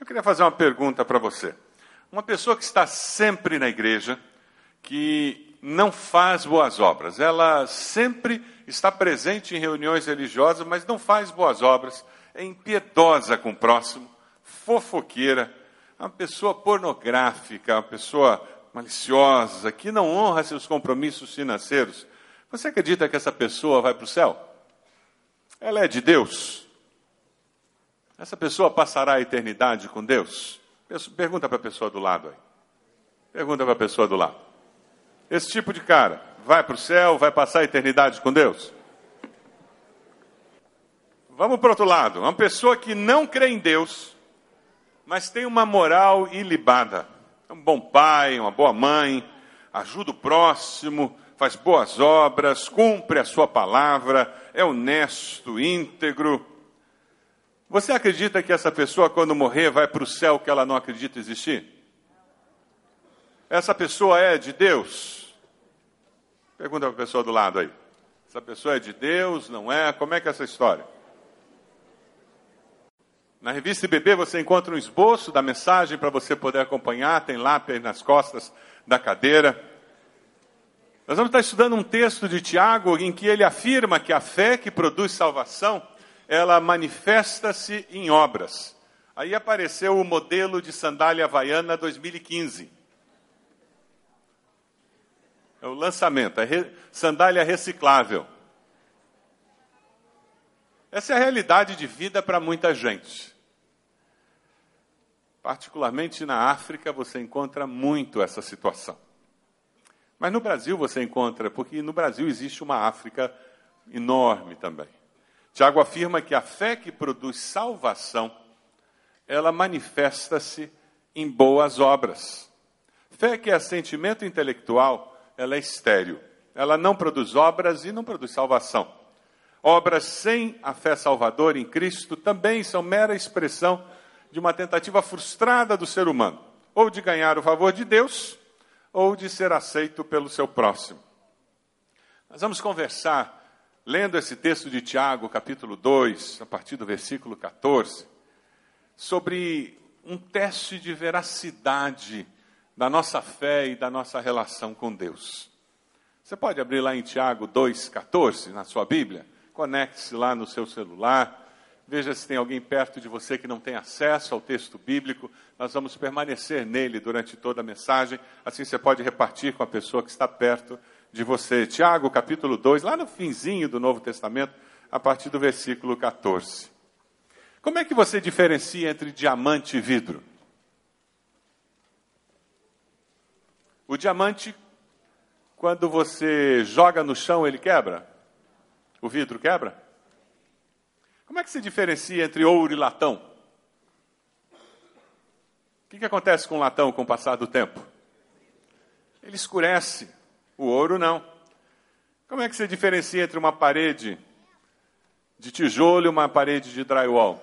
Eu queria fazer uma pergunta para você. Uma pessoa que está sempre na igreja, que não faz boas obras, ela sempre está presente em reuniões religiosas, mas não faz boas obras, é impiedosa com o próximo, fofoqueira, uma pessoa pornográfica, uma pessoa maliciosa, que não honra seus compromissos financeiros. Você acredita que essa pessoa vai para o céu? Ela é de Deus? Essa pessoa passará a eternidade com Deus? Pergunta para a pessoa do lado aí. Pergunta para a pessoa do lado. Esse tipo de cara vai para o céu, vai passar a eternidade com Deus? Vamos para o outro lado. Uma pessoa que não crê em Deus, mas tem uma moral ilibada. É um bom pai, uma boa mãe, ajuda o próximo, faz boas obras, cumpre a sua palavra, é honesto, íntegro. Você acredita que essa pessoa, quando morrer, vai para o céu que ela não acredita existir? Essa pessoa é de Deus? Pergunta para a pessoa do lado aí. Essa pessoa é de Deus, não é? Como é que é essa história? Na revista IBB você encontra um esboço da mensagem para você poder acompanhar, tem lápis nas costas da cadeira. Nós vamos estar estudando um texto de Tiago em que ele afirma que a fé que produz salvação ela manifesta-se em obras. Aí apareceu o modelo de sandália havaiana 2015. É o lançamento, é re, sandália reciclável. Essa é a realidade de vida para muita gente. Particularmente na África você encontra muito essa situação. Mas no Brasil você encontra, porque no Brasil existe uma África enorme também. Tiago afirma que a fé que produz salvação, ela manifesta-se em boas obras. Fé que é sentimento intelectual, ela é estéril. Ela não produz obras e não produz salvação. Obras sem a fé salvadora em Cristo também são mera expressão de uma tentativa frustrada do ser humano, ou de ganhar o favor de Deus, ou de ser aceito pelo seu próximo. Nós vamos conversar lendo esse texto de Tiago, capítulo 2, a partir do versículo 14, sobre um teste de veracidade da nossa fé e da nossa relação com Deus. Você pode abrir lá em Tiago 2,14 na sua Bíblia? Conecte-se lá no seu celular. Veja se tem alguém perto de você que não tem acesso ao texto bíblico. Nós vamos permanecer nele durante toda a mensagem. Assim você pode repartir com a pessoa que está perto de você. Tiago, capítulo 2, lá no finzinho do Novo Testamento, a partir do versículo 14. Como é que você diferencia entre diamante e vidro? O diamante, quando você joga no chão, ele quebra? O vidro quebra? Como é que se diferencia entre ouro e latão? O que, que acontece com o latão com o passar do tempo? Ele escurece. O ouro não. Como é que você diferencia entre uma parede de tijolo e uma parede de drywall?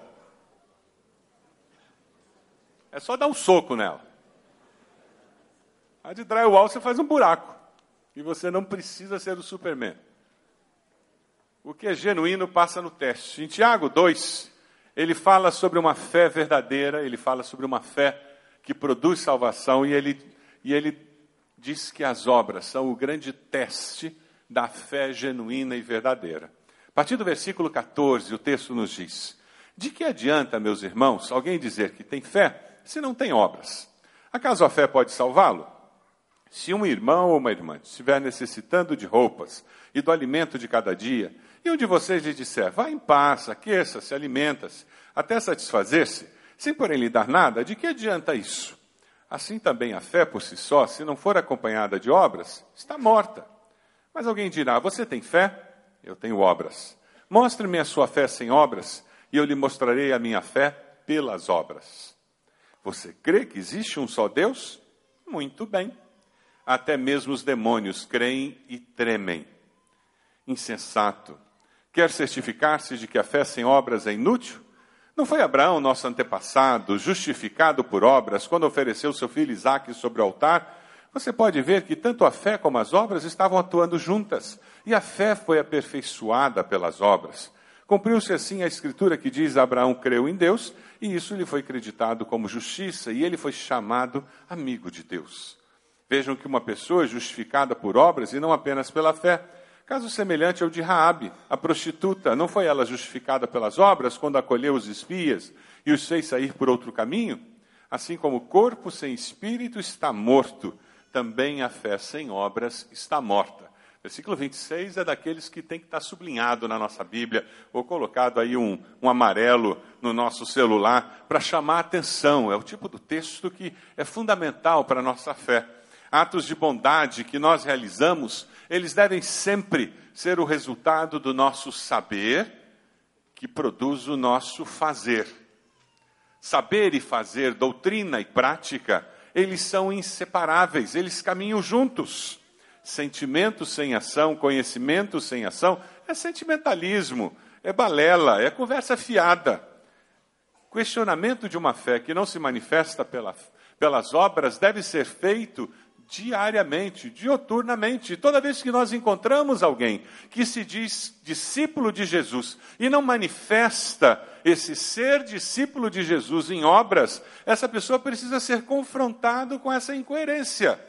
É só dar um soco nela. A de drywall você faz um buraco. E você não precisa ser o Superman. O que é genuíno passa no teste. Em Tiago 2, ele fala sobre uma fé verdadeira, ele fala sobre uma fé que produz salvação e ele, e ele diz que as obras são o grande teste da fé genuína e verdadeira. A partir do versículo 14, o texto nos diz: De que adianta, meus irmãos, alguém dizer que tem fé se não tem obras? Acaso a fé pode salvá-lo? Se um irmão ou uma irmã estiver necessitando de roupas e do alimento de cada dia, e um de vocês lhe disser, vá em paz, aqueça-se, alimenta-se, até satisfazer-se, sem porém lhe dar nada, de que adianta isso? Assim também a fé por si só, se não for acompanhada de obras, está morta. Mas alguém dirá: Você tem fé? Eu tenho obras. Mostre-me a sua fé sem obras, e eu lhe mostrarei a minha fé pelas obras. Você crê que existe um só Deus? Muito bem. Até mesmo os demônios creem e tremem. Insensato. Quer certificar-se de que a fé sem obras é inútil? Não foi Abraão, nosso antepassado, justificado por obras, quando ofereceu seu filho Isaque sobre o altar? Você pode ver que tanto a fé como as obras estavam atuando juntas, e a fé foi aperfeiçoada pelas obras. Cumpriu-se assim a escritura que diz: Abraão creu em Deus, e isso lhe foi acreditado como justiça, e ele foi chamado amigo de Deus. Vejam que uma pessoa é justificada por obras e não apenas pela fé. Caso semelhante ao de Raabe, a prostituta, não foi ela justificada pelas obras quando acolheu os espias e os fez sair por outro caminho? Assim como o corpo sem espírito está morto, também a fé sem obras está morta. Versículo 26 é daqueles que tem que estar sublinhado na nossa Bíblia, ou colocado aí um, um amarelo no nosso celular, para chamar a atenção. É o tipo do texto que é fundamental para a nossa fé. Atos de bondade que nós realizamos, eles devem sempre ser o resultado do nosso saber, que produz o nosso fazer. Saber e fazer, doutrina e prática, eles são inseparáveis, eles caminham juntos. Sentimento sem ação, conhecimento sem ação, é sentimentalismo, é balela, é conversa fiada. Questionamento de uma fé que não se manifesta pela, pelas obras deve ser feito diariamente, dioturnamente. Toda vez que nós encontramos alguém que se diz discípulo de Jesus e não manifesta esse ser discípulo de Jesus em obras, essa pessoa precisa ser confrontado com essa incoerência.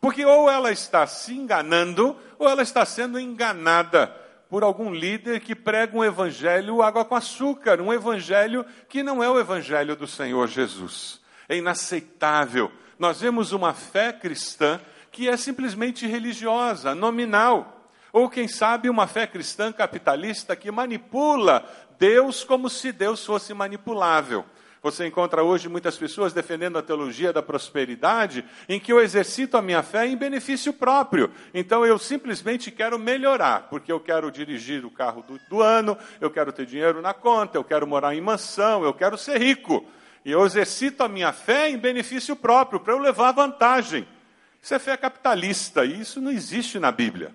Porque ou ela está se enganando, ou ela está sendo enganada por algum líder que prega um evangelho água com açúcar, um evangelho que não é o evangelho do Senhor Jesus. É inaceitável. Nós vemos uma fé cristã que é simplesmente religiosa, nominal. Ou, quem sabe, uma fé cristã capitalista que manipula Deus como se Deus fosse manipulável. Você encontra hoje muitas pessoas defendendo a teologia da prosperidade, em que eu exercito a minha fé em benefício próprio. Então eu simplesmente quero melhorar, porque eu quero dirigir o carro do, do ano, eu quero ter dinheiro na conta, eu quero morar em mansão, eu quero ser rico. E eu exercito a minha fé em benefício próprio, para eu levar vantagem. Isso é fé capitalista, e isso não existe na Bíblia.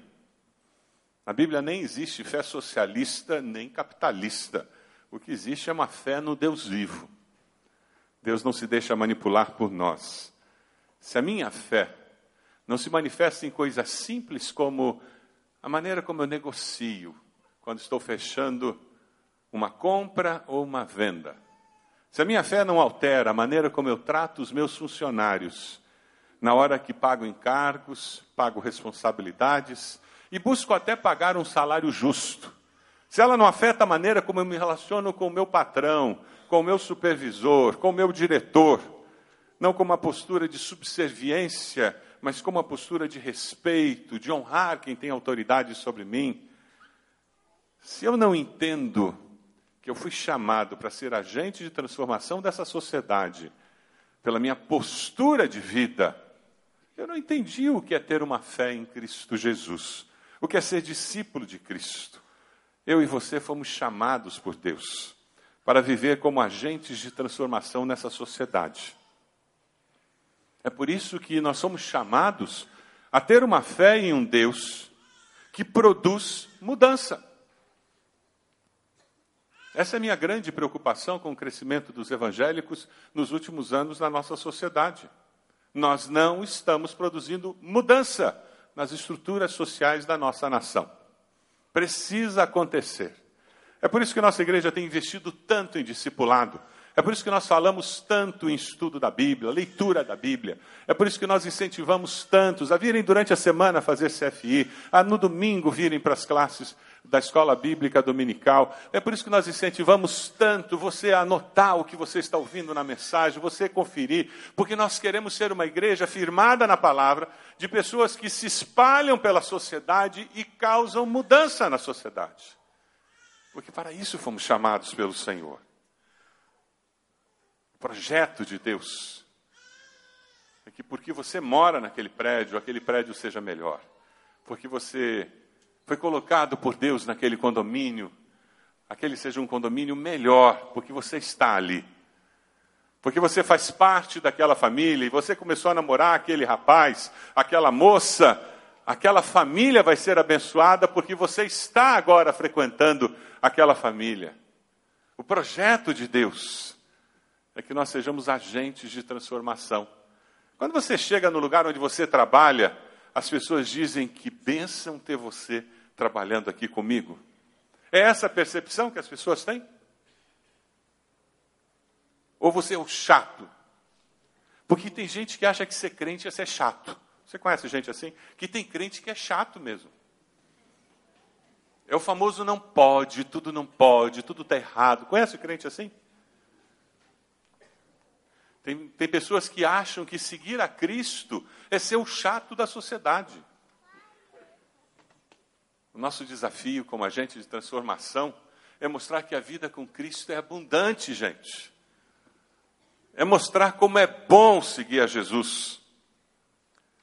Na Bíblia nem existe fé socialista nem capitalista. O que existe é uma fé no Deus vivo. Deus não se deixa manipular por nós. Se a minha fé não se manifesta em coisas simples como a maneira como eu negocio quando estou fechando uma compra ou uma venda. Se a minha fé não altera a maneira como eu trato os meus funcionários, na hora que pago encargos, pago responsabilidades e busco até pagar um salário justo. Se ela não afeta a maneira como eu me relaciono com o meu patrão, com o meu supervisor, com o meu diretor, não com uma postura de subserviência, mas com uma postura de respeito, de honrar quem tem autoridade sobre mim. Se eu não entendo que eu fui chamado para ser agente de transformação dessa sociedade, pela minha postura de vida, eu não entendi o que é ter uma fé em Cristo Jesus, o que é ser discípulo de Cristo. Eu e você fomos chamados por Deus para viver como agentes de transformação nessa sociedade. É por isso que nós somos chamados a ter uma fé em um Deus que produz mudança. Essa é a minha grande preocupação com o crescimento dos evangélicos nos últimos anos na nossa sociedade. Nós não estamos produzindo mudança nas estruturas sociais da nossa nação. Precisa acontecer. É por isso que nossa igreja tem investido tanto em discipulado. É por isso que nós falamos tanto em estudo da Bíblia, leitura da Bíblia. É por isso que nós incentivamos tantos a virem durante a semana fazer CFI, a no domingo virem para as classes da escola bíblica dominical. É por isso que nós incentivamos tanto você a anotar o que você está ouvindo na mensagem, você conferir, porque nós queremos ser uma igreja firmada na palavra, de pessoas que se espalham pela sociedade e causam mudança na sociedade. Porque para isso fomos chamados pelo Senhor. Projeto de Deus é que porque você mora naquele prédio, aquele prédio seja melhor. Porque você foi colocado por Deus naquele condomínio, aquele seja um condomínio melhor, porque você está ali. Porque você faz parte daquela família e você começou a namorar aquele rapaz, aquela moça, aquela família vai ser abençoada porque você está agora frequentando aquela família. O projeto de Deus é que nós sejamos agentes de transformação. Quando você chega no lugar onde você trabalha, as pessoas dizem que bênção ter você trabalhando aqui comigo. É essa a percepção que as pessoas têm? Ou você é o chato? Porque tem gente que acha que ser crente é ser chato. Você conhece gente assim? Que tem crente que é chato mesmo. É o famoso não pode, tudo não pode, tudo está errado. Conhece crente assim? Tem, tem pessoas que acham que seguir a Cristo é ser o chato da sociedade. O nosso desafio como agente de transformação é mostrar que a vida com Cristo é abundante, gente. É mostrar como é bom seguir a Jesus.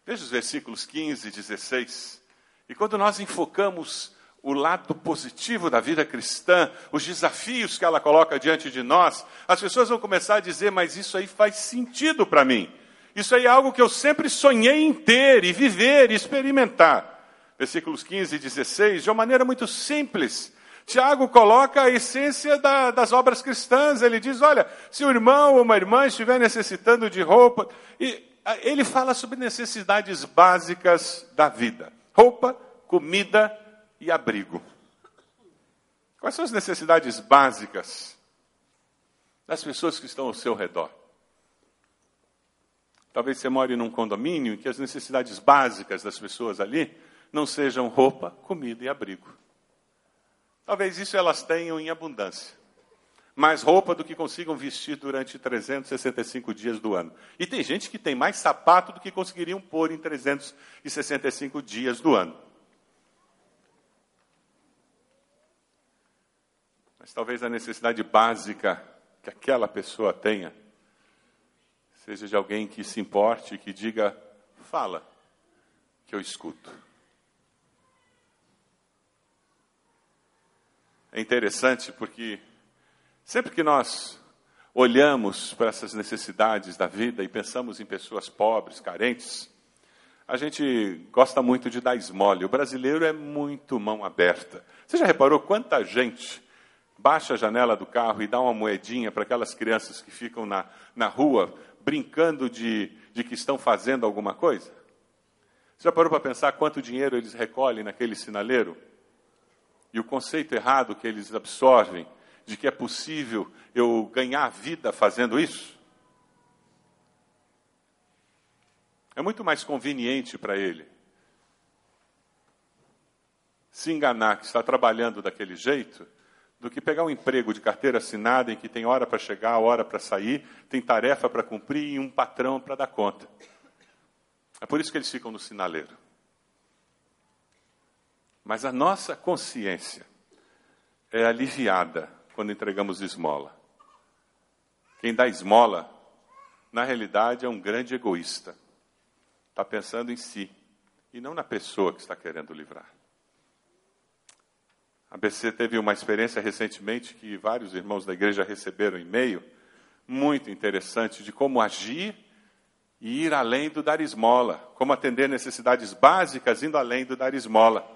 Veja os versículos 15 e 16. E quando nós enfocamos o lado positivo da vida cristã, os desafios que ela coloca diante de nós, as pessoas vão começar a dizer: Mas isso aí faz sentido para mim. Isso aí é algo que eu sempre sonhei em ter e viver e experimentar. Versículos 15 e 16, de uma maneira muito simples. Tiago coloca a essência da, das obras cristãs. Ele diz: olha, se o irmão ou uma irmã estiver necessitando de roupa, e ele fala sobre necessidades básicas da vida: roupa, comida e abrigo. Quais são as necessidades básicas das pessoas que estão ao seu redor? Talvez você more num condomínio em que as necessidades básicas das pessoas ali não sejam roupa, comida e abrigo. Talvez isso elas tenham em abundância. Mais roupa do que consigam vestir durante 365 dias do ano. E tem gente que tem mais sapato do que conseguiriam pôr em 365 dias do ano. Mas talvez a necessidade básica que aquela pessoa tenha seja de alguém que se importe, que diga: fala, que eu escuto. É interessante porque sempre que nós olhamos para essas necessidades da vida e pensamos em pessoas pobres, carentes, a gente gosta muito de dar esmole. O brasileiro é muito mão aberta. Você já reparou quanta gente baixa a janela do carro e dá uma moedinha para aquelas crianças que ficam na, na rua brincando de, de que estão fazendo alguma coisa? Você já parou para pensar quanto dinheiro eles recolhem naquele sinaleiro? E o conceito errado que eles absorvem de que é possível eu ganhar vida fazendo isso? É muito mais conveniente para ele se enganar que está trabalhando daquele jeito do que pegar um emprego de carteira assinada em que tem hora para chegar, hora para sair, tem tarefa para cumprir e um patrão para dar conta. É por isso que eles ficam no sinaleiro. Mas a nossa consciência é aliviada quando entregamos esmola. Quem dá esmola, na realidade, é um grande egoísta. Está pensando em si e não na pessoa que está querendo livrar. A BC teve uma experiência recentemente que vários irmãos da igreja receberam e-mail, muito interessante, de como agir e ir além do dar esmola, como atender necessidades básicas indo além do dar esmola.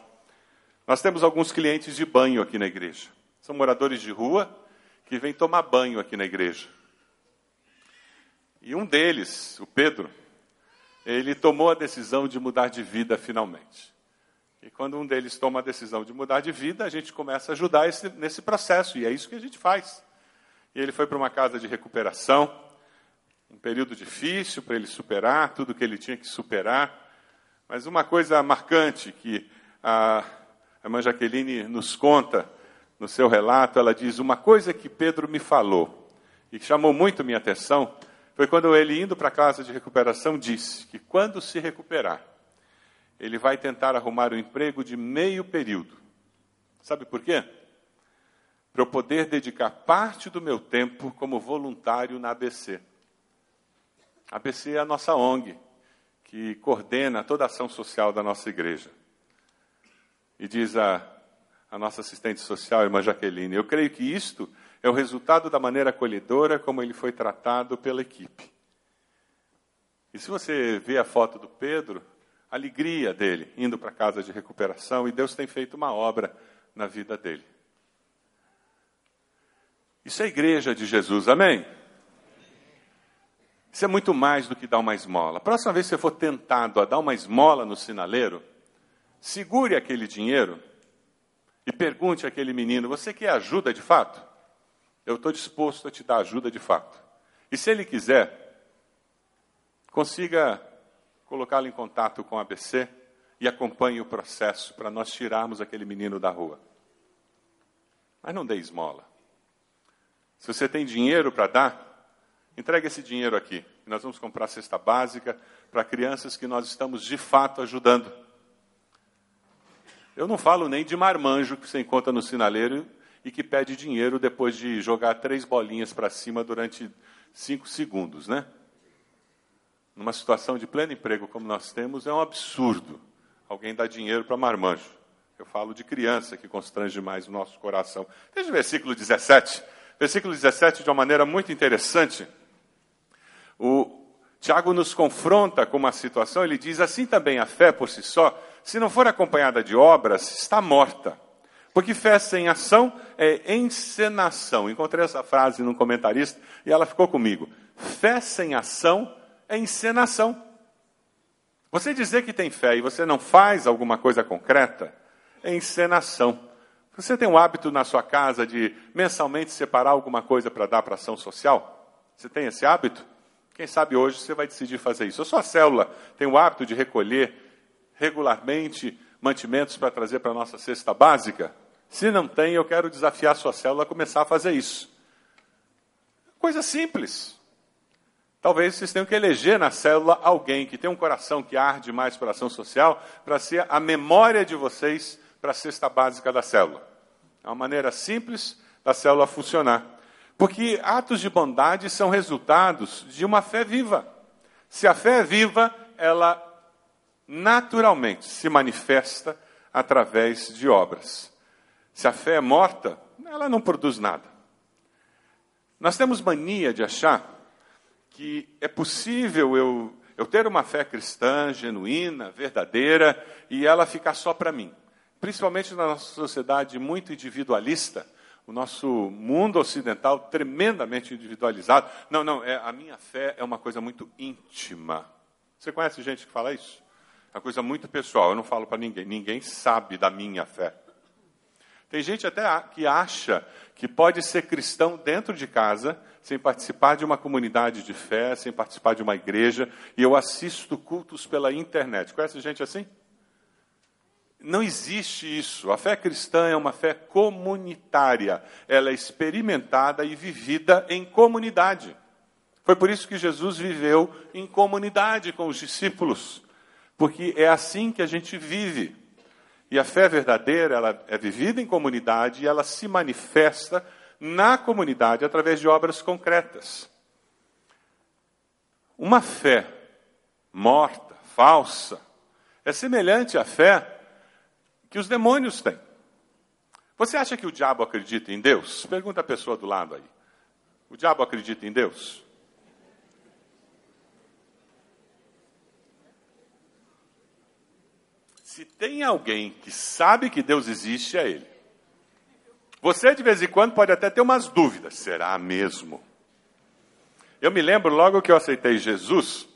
Nós temos alguns clientes de banho aqui na igreja. São moradores de rua que vêm tomar banho aqui na igreja. E um deles, o Pedro, ele tomou a decisão de mudar de vida finalmente. E quando um deles toma a decisão de mudar de vida, a gente começa a ajudar esse, nesse processo, e é isso que a gente faz. E ele foi para uma casa de recuperação, um período difícil para ele superar tudo que ele tinha que superar. Mas uma coisa marcante que a, irmã Jaqueline nos conta no seu relato, ela diz: Uma coisa que Pedro me falou e que chamou muito minha atenção foi quando ele, indo para a casa de recuperação, disse que quando se recuperar, ele vai tentar arrumar um emprego de meio período. Sabe por quê? Para eu poder dedicar parte do meu tempo como voluntário na ABC. A ABC é a nossa ONG, que coordena toda a ação social da nossa igreja. E diz a, a nossa assistente social, irmã Jaqueline, eu creio que isto é o resultado da maneira acolhedora como ele foi tratado pela equipe. E se você vê a foto do Pedro, alegria dele indo para casa de recuperação e Deus tem feito uma obra na vida dele. Isso é igreja de Jesus, amém? Isso é muito mais do que dar uma esmola. Próxima vez que você for tentado a dar uma esmola no sinaleiro, segure aquele dinheiro e pergunte àquele menino: Você quer ajuda de fato? Eu estou disposto a te dar ajuda de fato. E se ele quiser, consiga colocá-lo em contato com a ABC e acompanhe o processo para nós tirarmos aquele menino da rua. Mas não dê esmola. Se você tem dinheiro para dar, entregue esse dinheiro aqui. Nós vamos comprar cesta básica para crianças que nós estamos de fato ajudando. Eu não falo nem de marmanjo que você encontra no sinaleiro e que pede dinheiro depois de jogar três bolinhas para cima durante cinco segundos, né? Numa situação de pleno emprego como nós temos, é um absurdo alguém dar dinheiro para marmanjo. Eu falo de criança que constrange mais o nosso coração. Veja o versículo 17. Versículo 17, de uma maneira muito interessante. O Tiago nos confronta com uma situação, ele diz assim também a fé por si só se não for acompanhada de obras, está morta. Porque fé sem ação é encenação. Encontrei essa frase num comentarista e ela ficou comigo. Fé sem ação é encenação. Você dizer que tem fé e você não faz alguma coisa concreta é encenação. Você tem um hábito na sua casa de mensalmente separar alguma coisa para dar para ação social? Você tem esse hábito? Quem sabe hoje você vai decidir fazer isso. A sua célula tem o hábito de recolher regularmente mantimentos para trazer para a nossa cesta básica? Se não tem, eu quero desafiar a sua célula a começar a fazer isso. Coisa simples. Talvez vocês tenham que eleger na célula alguém que tem um coração que arde mais para ação social, para ser a memória de vocês para a cesta básica da célula. É uma maneira simples da célula funcionar. Porque atos de bondade são resultados de uma fé viva. Se a fé é viva, ela naturalmente se manifesta através de obras. Se a fé é morta, ela não produz nada. Nós temos mania de achar que é possível eu, eu ter uma fé cristã genuína, verdadeira, e ela ficar só para mim. Principalmente na nossa sociedade muito individualista, o nosso mundo ocidental tremendamente individualizado. Não, não, é, a minha fé é uma coisa muito íntima. Você conhece gente que fala isso? uma coisa muito pessoal, eu não falo para ninguém, ninguém sabe da minha fé. Tem gente até que acha que pode ser cristão dentro de casa, sem participar de uma comunidade de fé, sem participar de uma igreja, e eu assisto cultos pela internet. Conhece gente assim? Não existe isso. A fé cristã é uma fé comunitária. Ela é experimentada e vivida em comunidade. Foi por isso que Jesus viveu em comunidade com os discípulos porque é assim que a gente vive. E a fé verdadeira, ela é vivida em comunidade e ela se manifesta na comunidade através de obras concretas. Uma fé morta, falsa, é semelhante à fé que os demônios têm. Você acha que o diabo acredita em Deus? Pergunta a pessoa do lado aí. O diabo acredita em Deus? Se tem alguém que sabe que Deus existe, é Ele. Você, de vez em quando, pode até ter umas dúvidas: será mesmo? Eu me lembro, logo que eu aceitei Jesus,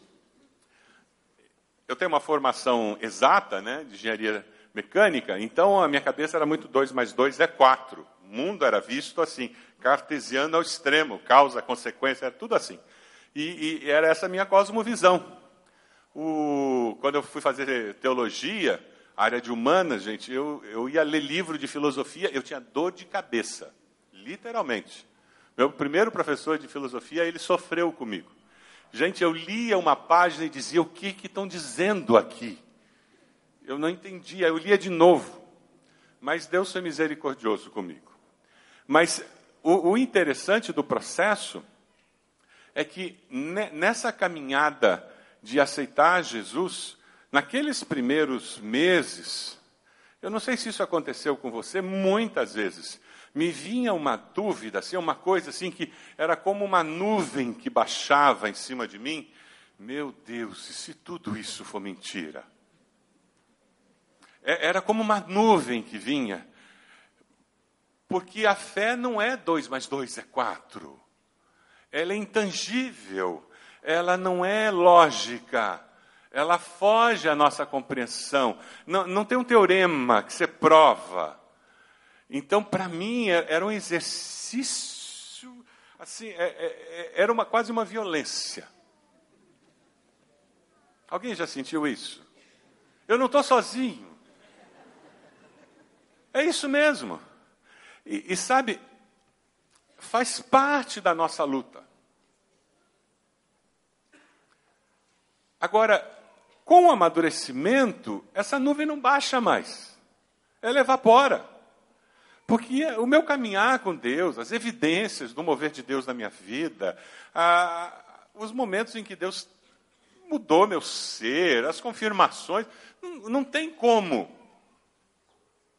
eu tenho uma formação exata, né, de engenharia mecânica, então a minha cabeça era muito 2 mais 2 é 4. O mundo era visto assim, cartesiano ao extremo, causa, consequência, era tudo assim. E, e era essa minha cosmovisão. O, quando eu fui fazer teologia, área de humanas, gente, eu, eu ia ler livro de filosofia, eu tinha dor de cabeça, literalmente. Meu primeiro professor de filosofia, ele sofreu comigo. Gente, eu lia uma página e dizia: o que estão dizendo aqui? Eu não entendia, eu lia de novo. Mas Deus foi misericordioso comigo. Mas o, o interessante do processo é que nessa caminhada de aceitar Jesus, naqueles primeiros meses, eu não sei se isso aconteceu com você, muitas vezes, me vinha uma dúvida, assim, uma coisa assim que era como uma nuvem que baixava em cima de mim. Meu Deus, e se tudo isso for mentira? É, era como uma nuvem que vinha, porque a fé não é dois mais dois é quatro. Ela é intangível ela não é lógica, ela foge à nossa compreensão. Não, não tem um teorema que você prova. Então, para mim, é, era um exercício, assim, é, é, era uma, quase uma violência. Alguém já sentiu isso? Eu não estou sozinho. É isso mesmo. E, e sabe, faz parte da nossa luta. Agora, com o amadurecimento, essa nuvem não baixa mais, ela evapora. Porque o meu caminhar com Deus, as evidências do mover de Deus na minha vida, a, os momentos em que Deus mudou meu ser, as confirmações, não, não tem como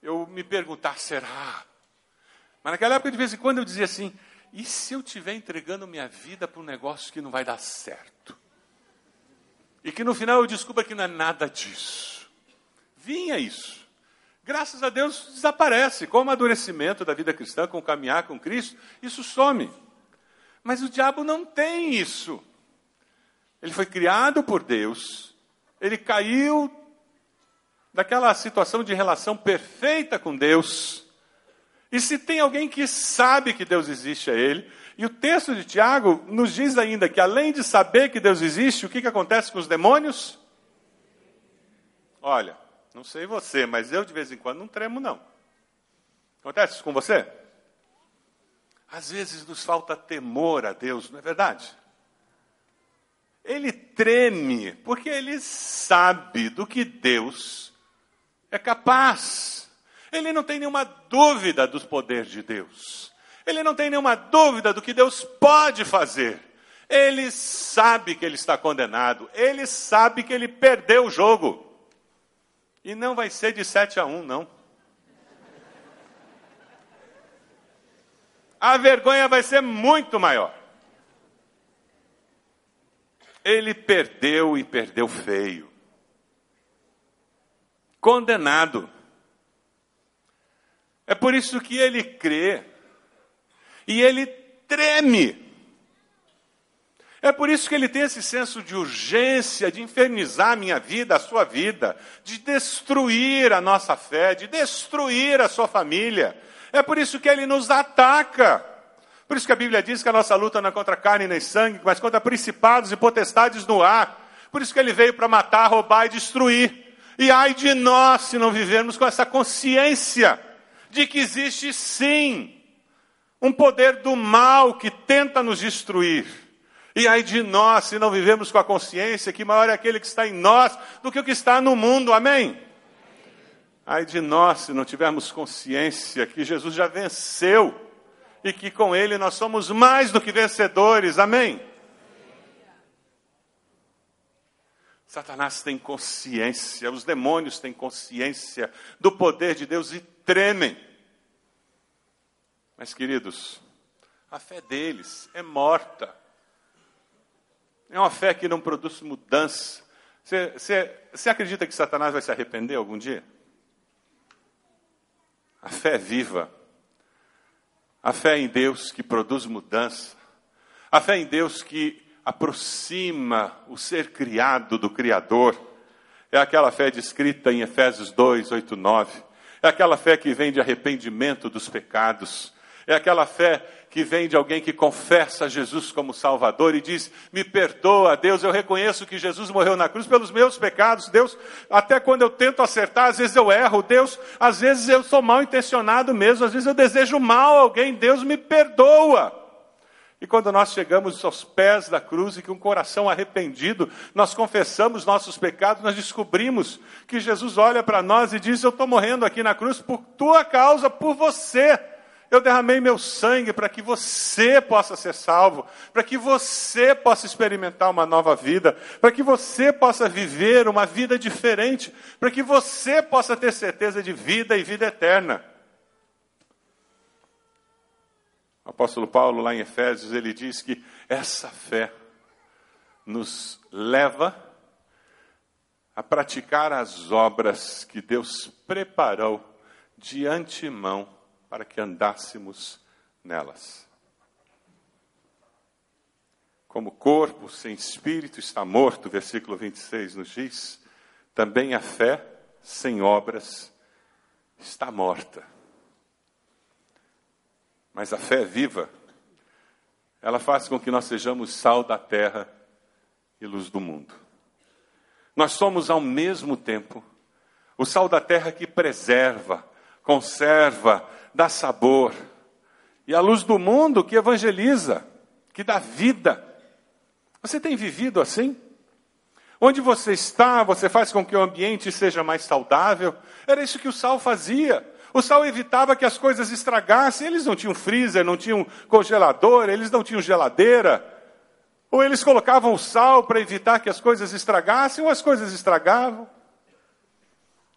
eu me perguntar, será? Mas naquela época, de vez em quando, eu dizia assim: e se eu estiver entregando minha vida para um negócio que não vai dar certo? E que no final eu descubra que não é nada disso. Vinha isso. Graças a Deus desaparece. Com o amadurecimento da vida cristã, com o caminhar com Cristo, isso some. Mas o diabo não tem isso. Ele foi criado por Deus, ele caiu daquela situação de relação perfeita com Deus. E se tem alguém que sabe que Deus existe a ele, e o texto de Tiago nos diz ainda que além de saber que Deus existe, o que, que acontece com os demônios? Olha, não sei você, mas eu de vez em quando não tremo, não. Acontece isso com você? Às vezes nos falta temor a Deus, não é verdade? Ele treme porque ele sabe do que Deus é capaz. Ele não tem nenhuma dúvida dos poderes de Deus. Ele não tem nenhuma dúvida do que Deus pode fazer. Ele sabe que ele está condenado. Ele sabe que ele perdeu o jogo. E não vai ser de 7 a 1, não. A vergonha vai ser muito maior. Ele perdeu e perdeu feio. Condenado. É por isso que ele crê e ele treme. É por isso que ele tem esse senso de urgência, de infernizar a minha vida, a sua vida, de destruir a nossa fé, de destruir a sua família. É por isso que ele nos ataca. Por isso que a Bíblia diz que a nossa luta não é contra carne nem sangue, mas contra principados e potestades no ar. Por isso que ele veio para matar, roubar e destruir. E ai de nós se não vivermos com essa consciência de que existe sim um poder do mal que tenta nos destruir. E ai de nós se não vivemos com a consciência que maior é aquele que está em nós do que o que está no mundo. Amém? Ai de nós se não tivermos consciência que Jesus já venceu e que com ele nós somos mais do que vencedores. Amém? Satanás tem consciência, os demônios têm consciência do poder de Deus e tremem. Mas, queridos, a fé deles é morta. É uma fé que não produz mudança. Você, você, você acredita que Satanás vai se arrepender algum dia? A fé é viva. A fé em Deus que produz mudança. A fé em Deus que aproxima o ser criado do Criador. É aquela fé descrita em Efésios 2, 8, 9. É aquela fé que vem de arrependimento dos pecados. É aquela fé que vem de alguém que confessa Jesus como Salvador e diz: Me perdoa, Deus, eu reconheço que Jesus morreu na cruz pelos meus pecados. Deus, até quando eu tento acertar, às vezes eu erro. Deus, às vezes eu sou mal intencionado mesmo, às vezes eu desejo mal a alguém. Deus me perdoa. E quando nós chegamos aos pés da cruz e com o coração arrependido, nós confessamos nossos pecados, nós descobrimos que Jesus olha para nós e diz: Eu estou morrendo aqui na cruz por tua causa, por você. Eu derramei meu sangue para que você possa ser salvo, para que você possa experimentar uma nova vida, para que você possa viver uma vida diferente, para que você possa ter certeza de vida e vida eterna. O apóstolo Paulo, lá em Efésios, ele diz que essa fé nos leva a praticar as obras que Deus preparou de antemão para que andássemos nelas. Como corpo sem espírito está morto, versículo 26 nos diz, também a fé sem obras está morta. Mas a fé viva, ela faz com que nós sejamos sal da terra e luz do mundo. Nós somos ao mesmo tempo o sal da terra que preserva, conserva, dá sabor, e a luz do mundo que evangeliza, que dá vida. Você tem vivido assim? Onde você está, você faz com que o ambiente seja mais saudável. Era isso que o sal fazia. O sal evitava que as coisas estragassem. Eles não tinham freezer, não tinham congelador, eles não tinham geladeira. Ou eles colocavam o sal para evitar que as coisas estragassem, ou as coisas estragavam.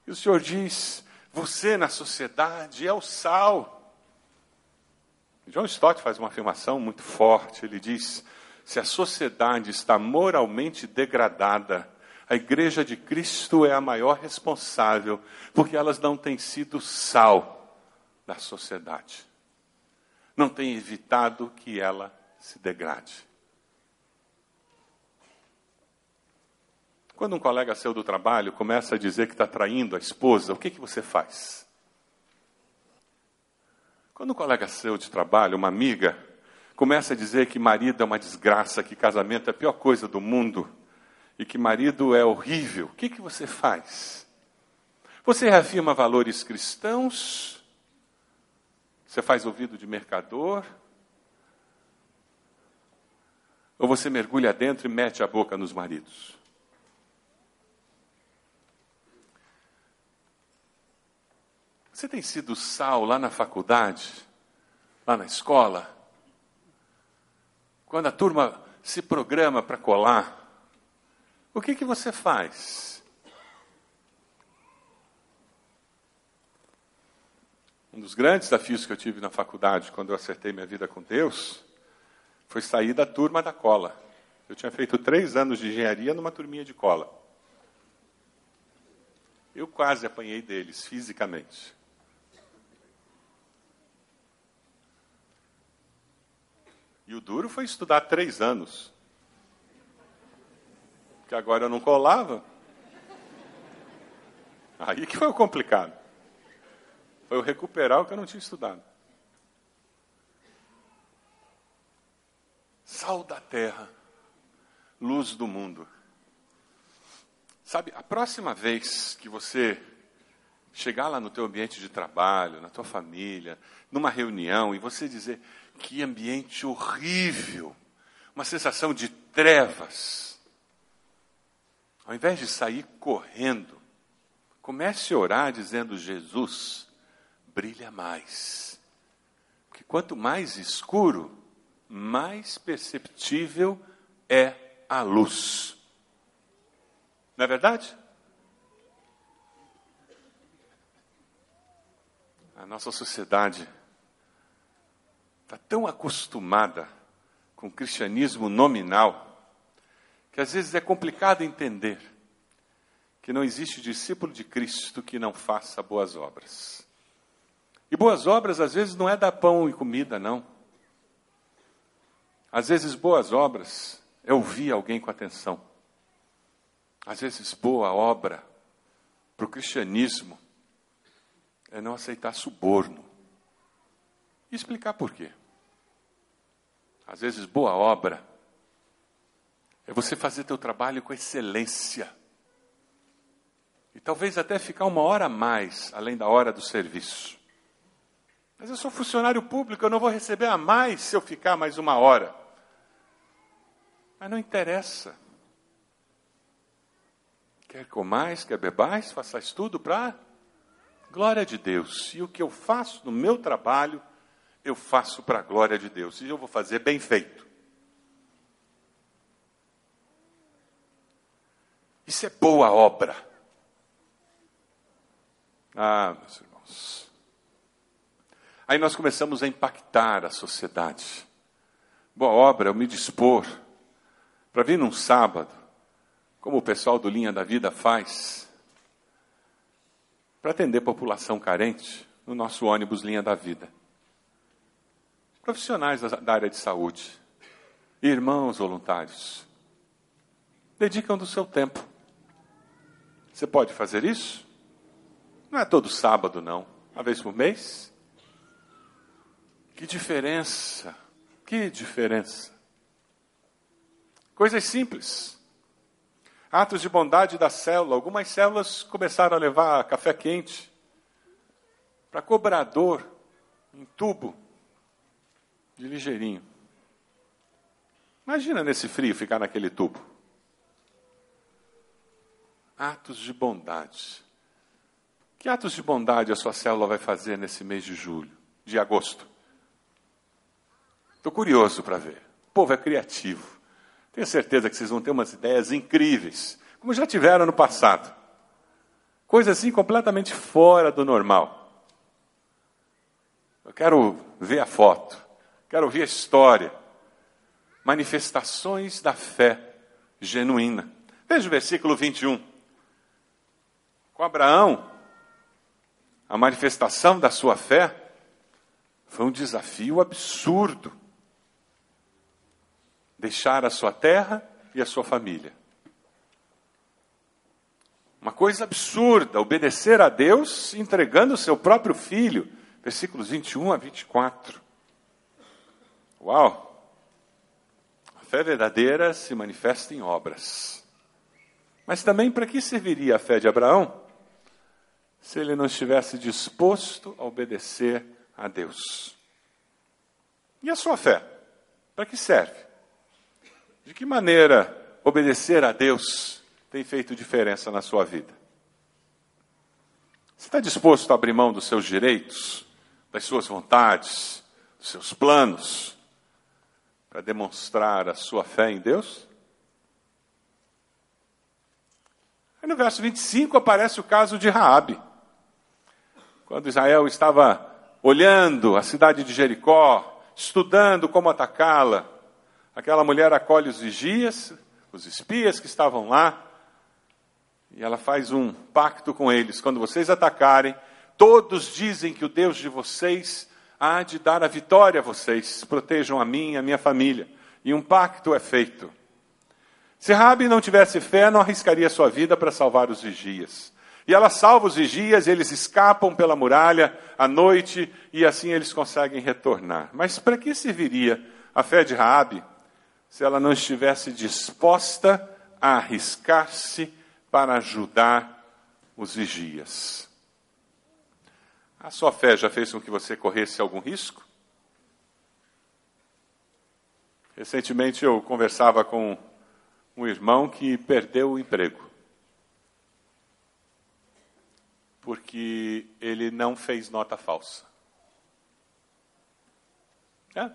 E o Senhor diz: você na sociedade é o sal. John Stott faz uma afirmação muito forte. Ele diz: se a sociedade está moralmente degradada, a igreja de Cristo é a maior responsável, porque elas não têm sido sal da sociedade. Não têm evitado que ela se degrade. Quando um colega seu do trabalho começa a dizer que está traindo a esposa, o que, que você faz? Quando um colega seu de trabalho, uma amiga, começa a dizer que marido é uma desgraça, que casamento é a pior coisa do mundo e que marido é horrível, o que, que você faz? Você reafirma valores cristãos? Você faz ouvido de mercador? Ou você mergulha dentro e mete a boca nos maridos? Você tem sido sal lá na faculdade, lá na escola? Quando a turma se programa para colar, o que, que você faz? Um dos grandes desafios que eu tive na faculdade, quando eu acertei minha vida com Deus, foi sair da turma da cola. Eu tinha feito três anos de engenharia numa turminha de cola. Eu quase apanhei deles fisicamente. E o duro foi estudar três anos. Porque agora eu não colava. Aí que foi o complicado. Foi eu recuperar o que eu não tinha estudado. Sal da terra, luz do mundo. Sabe, a próxima vez que você chegar lá no teu ambiente de trabalho, na tua família, numa reunião e você dizer: que ambiente horrível, uma sensação de trevas. Ao invés de sair correndo, comece a orar dizendo: Jesus, brilha mais. Porque quanto mais escuro, mais perceptível é a luz. Não é verdade? A nossa sociedade está tão acostumada com o cristianismo nominal que às vezes é complicado entender que não existe discípulo de Cristo que não faça boas obras. E boas obras às vezes não é dar pão e comida, não. Às vezes boas obras é ouvir alguém com atenção. Às vezes boa obra para o cristianismo é não aceitar suborno. E explicar por quê. Às vezes, boa obra é você fazer teu trabalho com excelência. E talvez até ficar uma hora a mais, além da hora do serviço. Mas eu sou funcionário público, eu não vou receber a mais se eu ficar mais uma hora. Mas não interessa. Quer comais, quer bebais, façais tudo para glória de Deus. E o que eu faço no meu trabalho eu faço para a glória de Deus. E eu vou fazer bem feito. Isso é boa obra. Ah, meus irmãos. Aí nós começamos a impactar a sociedade. Boa obra, eu me dispor para vir num sábado, como o pessoal do Linha da Vida faz, para atender população carente no nosso ônibus Linha da Vida profissionais da área de saúde, irmãos voluntários, dedicam do seu tempo. Você pode fazer isso? Não é todo sábado, não. Uma vez por mês? Que diferença! Que diferença! Coisas simples. Atos de bondade da célula. Algumas células começaram a levar café quente para cobrador em tubo de ligeirinho. Imagina nesse frio ficar naquele tubo. Atos de bondade. Que atos de bondade a sua célula vai fazer nesse mês de julho, de agosto? Estou curioso para ver. O povo é criativo. Tenho certeza que vocês vão ter umas ideias incríveis, como já tiveram no passado. Coisa assim completamente fora do normal. Eu quero ver a foto, quero ouvir a história. Manifestações da fé genuína. Veja o versículo 21. Com Abraão, a manifestação da sua fé foi um desafio absurdo. Deixar a sua terra e a sua família. Uma coisa absurda, obedecer a Deus entregando o seu próprio filho. Versículos 21 a 24. Uau! A fé verdadeira se manifesta em obras. Mas também para que serviria a fé de Abraão? se ele não estivesse disposto a obedecer a Deus. E a sua fé? Para que serve? De que maneira obedecer a Deus tem feito diferença na sua vida? Você está disposto a abrir mão dos seus direitos, das suas vontades, dos seus planos, para demonstrar a sua fé em Deus? Aí no verso 25 aparece o caso de Raabe. Quando Israel estava olhando a cidade de Jericó, estudando como atacá-la, aquela mulher acolhe os vigias, os espias que estavam lá, e ela faz um pacto com eles: quando vocês atacarem, todos dizem que o Deus de vocês há de dar a vitória a vocês, protejam a mim e a minha família. E um pacto é feito. Se Rabi não tivesse fé, não arriscaria sua vida para salvar os vigias. E ela salva os vigias, eles escapam pela muralha à noite e assim eles conseguem retornar. Mas para que serviria a fé de Raabe se ela não estivesse disposta a arriscar-se para ajudar os vigias? A sua fé já fez com que você corresse algum risco? Recentemente eu conversava com um irmão que perdeu o emprego. porque ele não fez nota falsa. É.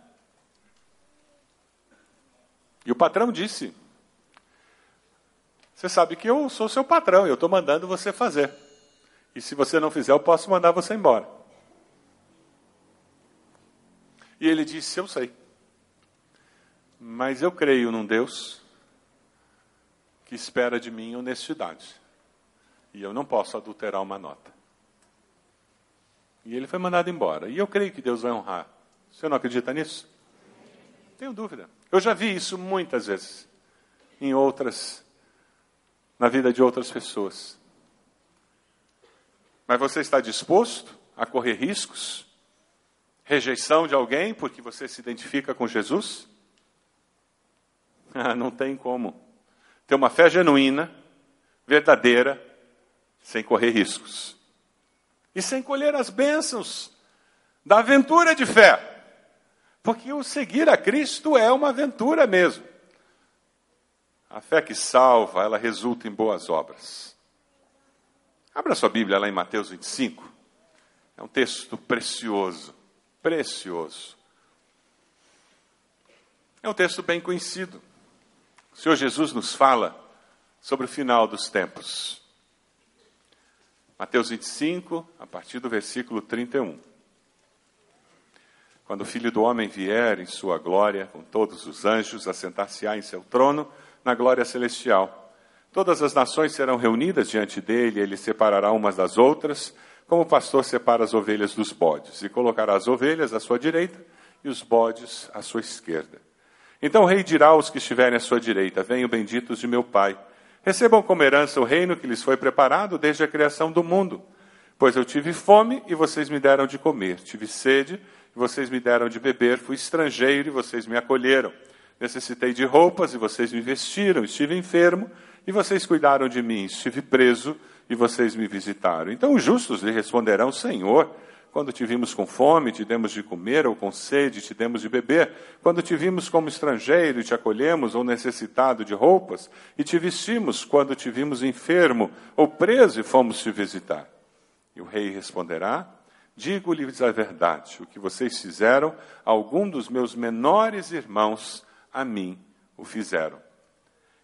E o patrão disse: Você sabe que eu sou seu patrão, eu estou mandando você fazer. E se você não fizer, eu posso mandar você embora. E ele disse: Eu sei. Mas eu creio num Deus que espera de mim honestidade. E eu não posso adulterar uma nota. E ele foi mandado embora. E eu creio que Deus vai honrar. Você não acredita nisso? Tenho dúvida. Eu já vi isso muitas vezes em outras, na vida de outras pessoas. Mas você está disposto a correr riscos? Rejeição de alguém porque você se identifica com Jesus? Ah, não tem como. Ter uma fé genuína, verdadeira, sem correr riscos e sem colher as bênçãos da aventura de fé. Porque o seguir a Cristo é uma aventura mesmo. A fé que salva, ela resulta em boas obras. Abra sua Bíblia lá em Mateus 25. É um texto precioso, precioso. É um texto bem conhecido. O Senhor Jesus nos fala sobre o final dos tempos. Mateus 25, a partir do versículo 31. Quando o Filho do Homem vier em sua glória, com todos os anjos, assentar-se-á em seu trono, na glória celestial. Todas as nações serão reunidas diante dele, ele separará umas das outras, como o pastor separa as ovelhas dos bodes, e colocará as ovelhas à sua direita e os bodes à sua esquerda. Então o rei dirá aos que estiverem à sua direita: Venham benditos de meu Pai Recebam como herança o reino que lhes foi preparado desde a criação do mundo. Pois eu tive fome e vocês me deram de comer, tive sede e vocês me deram de beber. Fui estrangeiro e vocês me acolheram. Necessitei de roupas e vocês me vestiram. Estive enfermo e vocês cuidaram de mim. Estive preso e vocês me visitaram. Então os justos lhe responderão: Senhor, quando te vimos com fome, te demos de comer, ou com sede, te demos de beber. Quando te vimos como estrangeiro te acolhemos, ou necessitado de roupas, e te vestimos quando te vimos enfermo ou preso e fomos te visitar. E o rei responderá: Digo-lhes a verdade, o que vocês fizeram a algum dos meus menores irmãos, a mim o fizeram.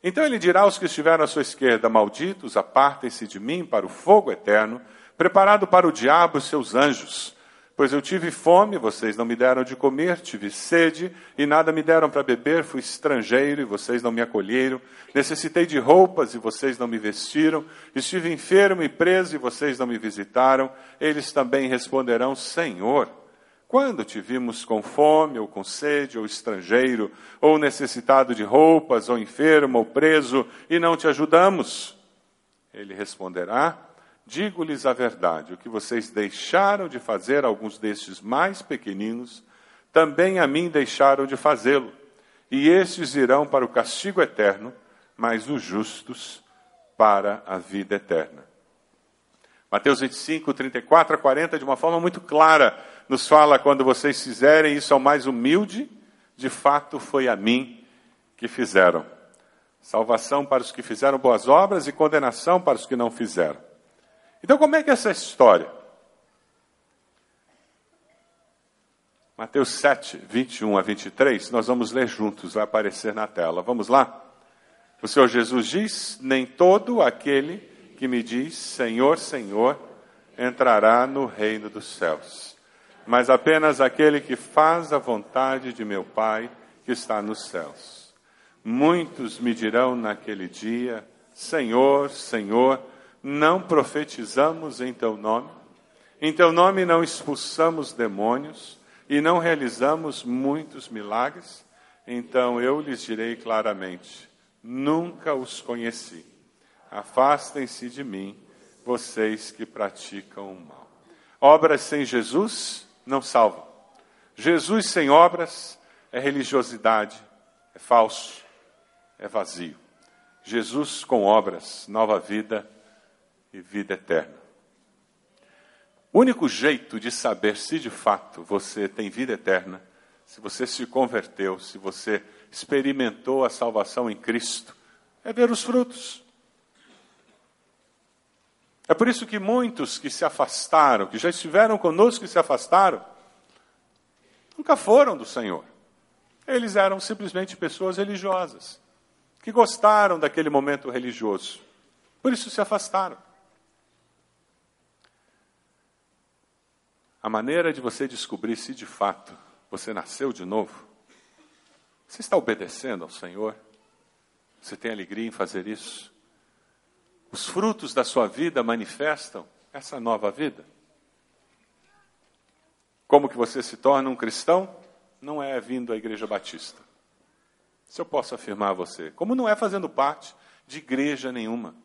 Então ele dirá aos que estiveram à sua esquerda: Malditos, apartem-se de mim para o fogo eterno preparado para o diabo e seus anjos. Pois eu tive fome, vocês não me deram de comer, tive sede e nada me deram para beber, fui estrangeiro e vocês não me acolheram, necessitei de roupas e vocês não me vestiram, estive enfermo e preso e vocês não me visitaram. Eles também responderão: Senhor, quando te vimos com fome, ou com sede, ou estrangeiro, ou necessitado de roupas, ou enfermo, ou preso, e não te ajudamos? Ele responderá: Digo-lhes a verdade: o que vocês deixaram de fazer alguns destes mais pequeninos, também a mim deixaram de fazê-lo. E estes irão para o castigo eterno, mas os justos para a vida eterna. Mateus 25, 34 a 40, de uma forma muito clara, nos fala: quando vocês fizerem isso ao mais humilde, de fato foi a mim que fizeram. Salvação para os que fizeram boas obras e condenação para os que não fizeram. Então, como é que é essa história? Mateus 7, 21 a 23, nós vamos ler juntos, vai aparecer na tela. Vamos lá? O Senhor Jesus diz: Nem todo aquele que me diz Senhor, Senhor, entrará no reino dos céus, mas apenas aquele que faz a vontade de meu Pai que está nos céus. Muitos me dirão naquele dia: Senhor, Senhor, não profetizamos em teu nome, em teu nome não expulsamos demônios e não realizamos muitos milagres, então eu lhes direi claramente: nunca os conheci. Afastem-se de mim, vocês que praticam o mal. Obras sem Jesus não salvam. Jesus sem obras é religiosidade, é falso, é vazio. Jesus com obras, nova vida, e vida eterna. O único jeito de saber se de fato você tem vida eterna, se você se converteu, se você experimentou a salvação em Cristo, é ver os frutos. É por isso que muitos que se afastaram, que já estiveram conosco e se afastaram, nunca foram do Senhor. Eles eram simplesmente pessoas religiosas, que gostaram daquele momento religioso. Por isso se afastaram. A maneira de você descobrir se de fato você nasceu de novo, você está obedecendo ao Senhor? Você tem alegria em fazer isso? Os frutos da sua vida manifestam essa nova vida? Como que você se torna um cristão? Não é vindo à igreja batista. Se eu posso afirmar a você, como não é fazendo parte de igreja nenhuma.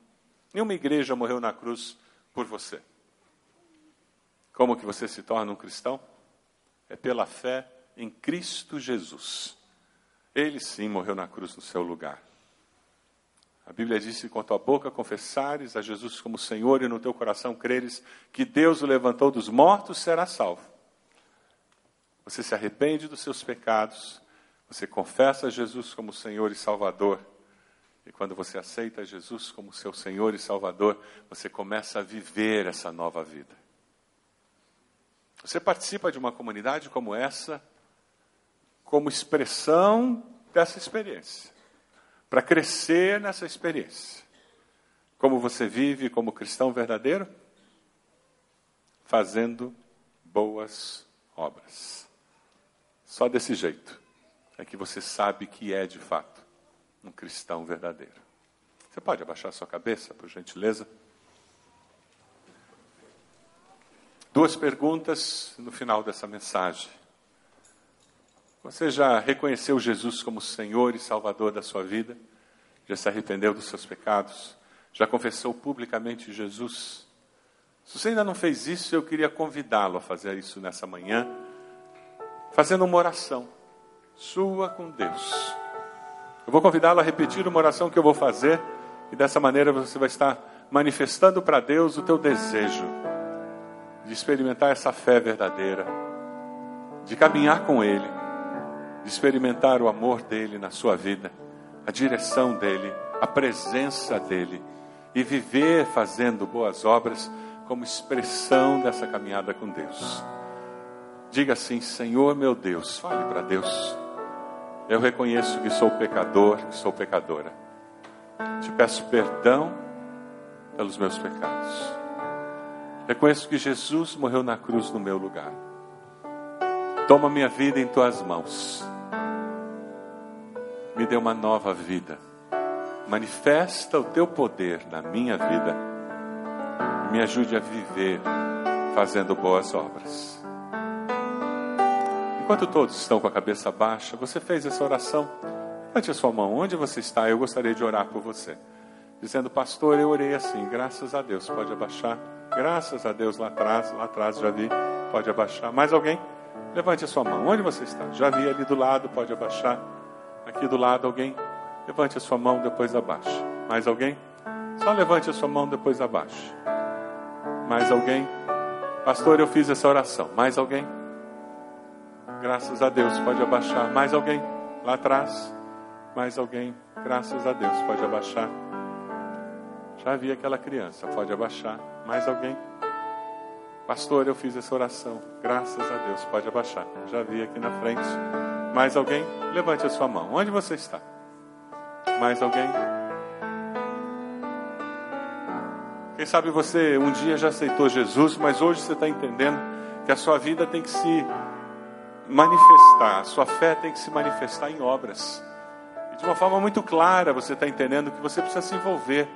Nenhuma igreja morreu na cruz por você. Como que você se torna um cristão? É pela fé em Cristo Jesus. Ele sim morreu na cruz no seu lugar. A Bíblia diz que com a tua boca confessares a Jesus como Senhor e no teu coração creres que Deus o levantou dos mortos, será salvo. Você se arrepende dos seus pecados, você confessa a Jesus como Senhor e Salvador. E quando você aceita Jesus como seu Senhor e Salvador, você começa a viver essa nova vida. Você participa de uma comunidade como essa, como expressão dessa experiência, para crescer nessa experiência. Como você vive como cristão verdadeiro? Fazendo boas obras. Só desse jeito é que você sabe que é de fato um cristão verdadeiro. Você pode abaixar sua cabeça, por gentileza? Duas perguntas no final dessa mensagem. Você já reconheceu Jesus como Senhor e Salvador da sua vida? Já se arrependeu dos seus pecados? Já confessou publicamente Jesus? Se você ainda não fez isso, eu queria convidá-lo a fazer isso nessa manhã, fazendo uma oração sua com Deus. Eu vou convidá-lo a repetir uma oração que eu vou fazer e dessa maneira você vai estar manifestando para Deus o teu desejo de experimentar essa fé verdadeira, de caminhar com Ele, de experimentar o amor dele na sua vida, a direção dele, a presença dele e viver fazendo boas obras como expressão dessa caminhada com Deus. Diga assim: Senhor meu Deus, fale para Deus. Eu reconheço que sou pecador, que sou pecadora. Te peço perdão pelos meus pecados. Reconheço que Jesus morreu na cruz no meu lugar. Toma minha vida em tuas mãos. Me dê uma nova vida. Manifesta o teu poder na minha vida. Me ajude a viver fazendo boas obras. Enquanto todos estão com a cabeça baixa, você fez essa oração. Levante a sua mão. Onde você está? Eu gostaria de orar por você. Dizendo, pastor, eu orei assim. Graças a Deus. Pode abaixar. Graças a Deus lá atrás. Lá atrás já vi. Pode abaixar. Mais alguém? Levante a sua mão. Onde você está? Já vi ali do lado. Pode abaixar. Aqui do lado alguém? Levante a sua mão, depois abaixe. Mais alguém? Só levante a sua mão, depois abaixe. Mais alguém? Pastor, eu fiz essa oração. Mais alguém? Graças a Deus, pode abaixar. Mais alguém? Lá atrás. Mais alguém? Graças a Deus, pode abaixar. Já vi aquela criança, pode abaixar. Mais alguém? Pastor, eu fiz essa oração. Graças a Deus, pode abaixar. Já vi aqui na frente. Mais alguém? Levante a sua mão. Onde você está? Mais alguém? Quem sabe você um dia já aceitou Jesus, mas hoje você está entendendo que a sua vida tem que se manifestar, a sua fé tem que se manifestar em obras. E de uma forma muito clara você está entendendo que você precisa se envolver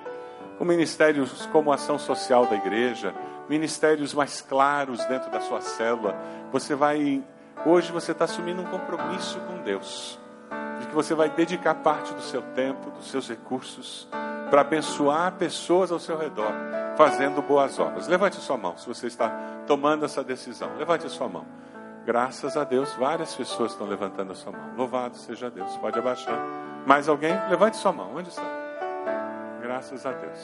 com ministérios como a ação social da igreja, ministérios mais claros dentro da sua célula. Você vai, hoje você está assumindo um compromisso com Deus, de que você vai dedicar parte do seu tempo, dos seus recursos, para abençoar pessoas ao seu redor, fazendo boas obras. Levante sua mão se você está tomando essa decisão. Levante sua mão. Graças a Deus, várias pessoas estão levantando a sua mão. Louvado seja Deus. Pode abaixar. Mais alguém? Levante sua mão. Onde está? Graças a Deus.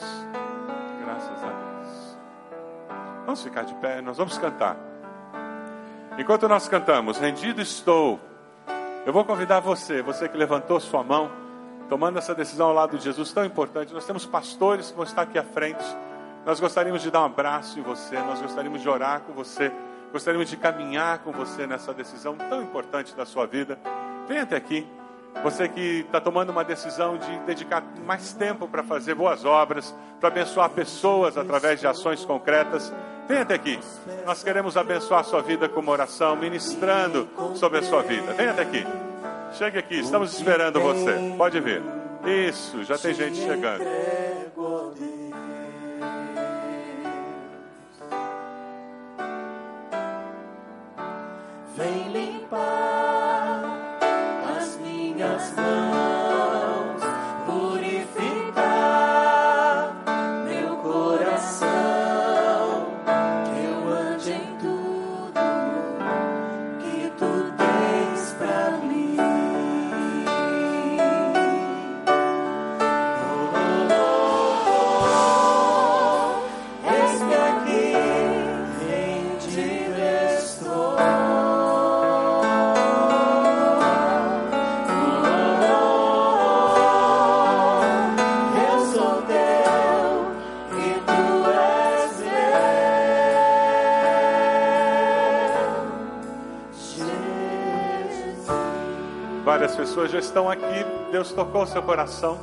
Graças a Deus. Vamos ficar de pé, nós vamos cantar. Enquanto nós cantamos, rendido estou. Eu vou convidar você, você que levantou sua mão, tomando essa decisão ao lado de Jesus tão importante. Nós temos pastores que vão estar aqui à frente. Nós gostaríamos de dar um abraço em você, nós gostaríamos de orar com você. Gostaríamos de caminhar com você nessa decisão tão importante da sua vida. Venha até aqui. Você que está tomando uma decisão de dedicar mais tempo para fazer boas obras, para abençoar pessoas através de ações concretas, venha até aqui. Nós queremos abençoar a sua vida com uma oração, ministrando sobre a sua vida. Venha até aqui. Chegue aqui, estamos esperando você. Pode vir. Isso, já tem gente chegando. Pessoas já estão aqui, Deus tocou seu coração,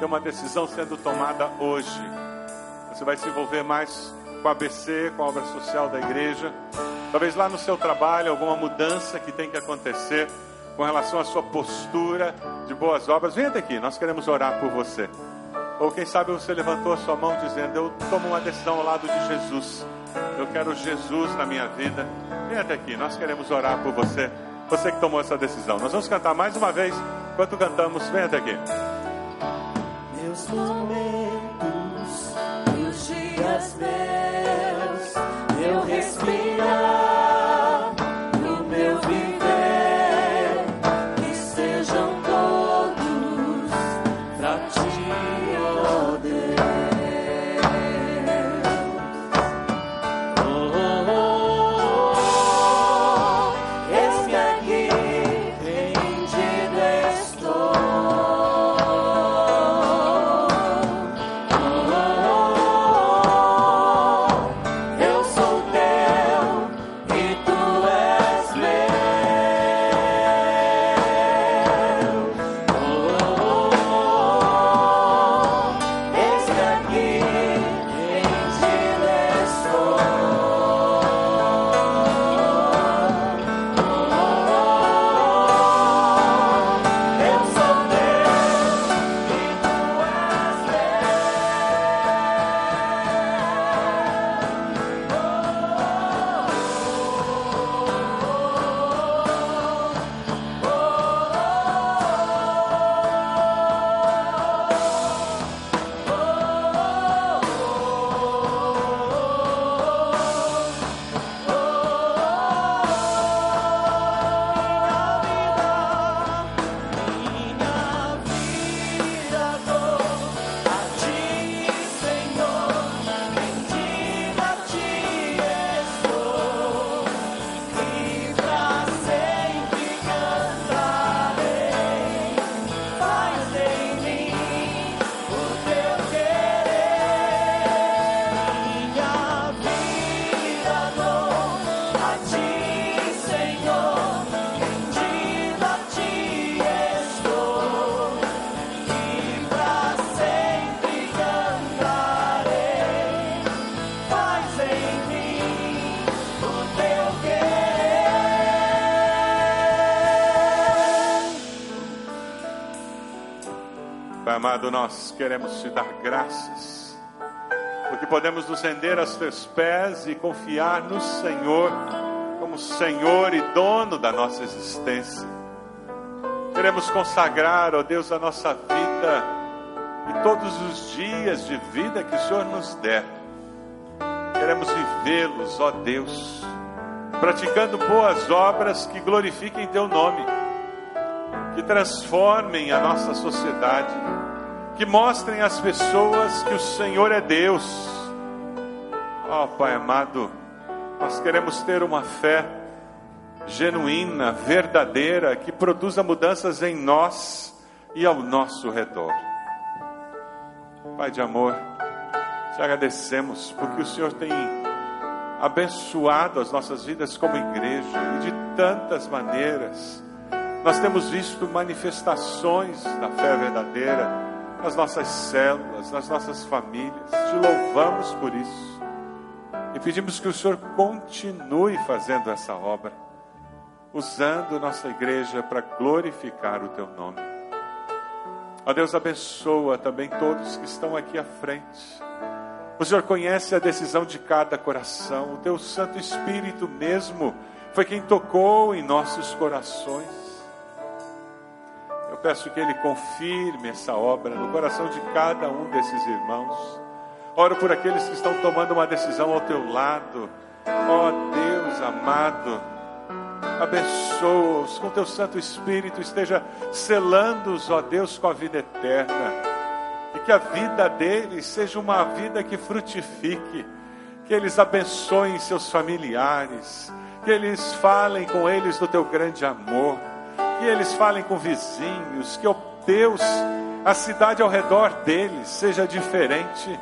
tem uma decisão sendo tomada hoje. Você vai se envolver mais com a ABC, com a obra social da igreja. Talvez lá no seu trabalho, alguma mudança que tem que acontecer com relação à sua postura de boas obras. Venha aqui, nós queremos orar por você. Ou quem sabe você levantou a sua mão dizendo: Eu tomo uma decisão ao lado de Jesus. Eu quero Jesus na minha vida. Venha até aqui, nós queremos orar por você. Você que tomou essa decisão. Nós vamos cantar mais uma vez. Enquanto cantamos, vem até aqui. Momentos, nós queremos te dar graças, porque podemos nos render aos teus pés e confiar no Senhor como Senhor e dono da nossa existência. Queremos consagrar, ó Deus, a nossa vida e todos os dias de vida que o Senhor nos der. Queremos vivê-los, ó Deus, praticando boas obras que glorifiquem Teu nome, que transformem a nossa sociedade, que mostrem às pessoas que o Senhor é Deus. Ó Pai amado, nós queremos ter uma fé genuína, verdadeira, que produza mudanças em nós e ao nosso redor. Pai de amor, te agradecemos porque o Senhor tem abençoado as nossas vidas como igreja e de tantas maneiras. Nós temos visto manifestações da fé verdadeira nas nossas células, nas nossas famílias. Te louvamos por isso. E pedimos que o Senhor continue fazendo essa obra usando nossa igreja para glorificar o teu nome. Ó Deus, abençoa também todos que estão aqui à frente. O Senhor conhece a decisão de cada coração. O teu Santo Espírito mesmo foi quem tocou em nossos corações. Peço que Ele confirme essa obra no coração de cada um desses irmãos. Oro por aqueles que estão tomando uma decisão ao teu lado. Ó Deus amado, abençoa-os com teu Santo Espírito, esteja selando-os, ó Deus, com a vida eterna. E que a vida deles seja uma vida que frutifique, que eles abençoem seus familiares, que eles falem com eles do teu grande amor, que eles falem com vizinhos, que, ó Deus, a cidade ao redor deles seja diferente,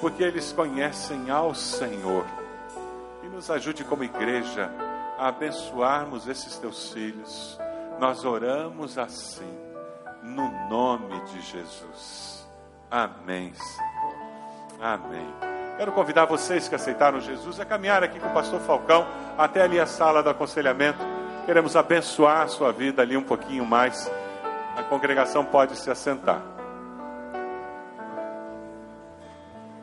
porque eles conhecem ao Senhor. E nos ajude como igreja a abençoarmos esses teus filhos. Nós oramos assim, no nome de Jesus. Amém, Senhor. Amém. Quero convidar vocês que aceitaram Jesus a caminhar aqui com o pastor Falcão até ali a sala do aconselhamento. Queremos abençoar a sua vida ali um pouquinho mais. A congregação pode se assentar.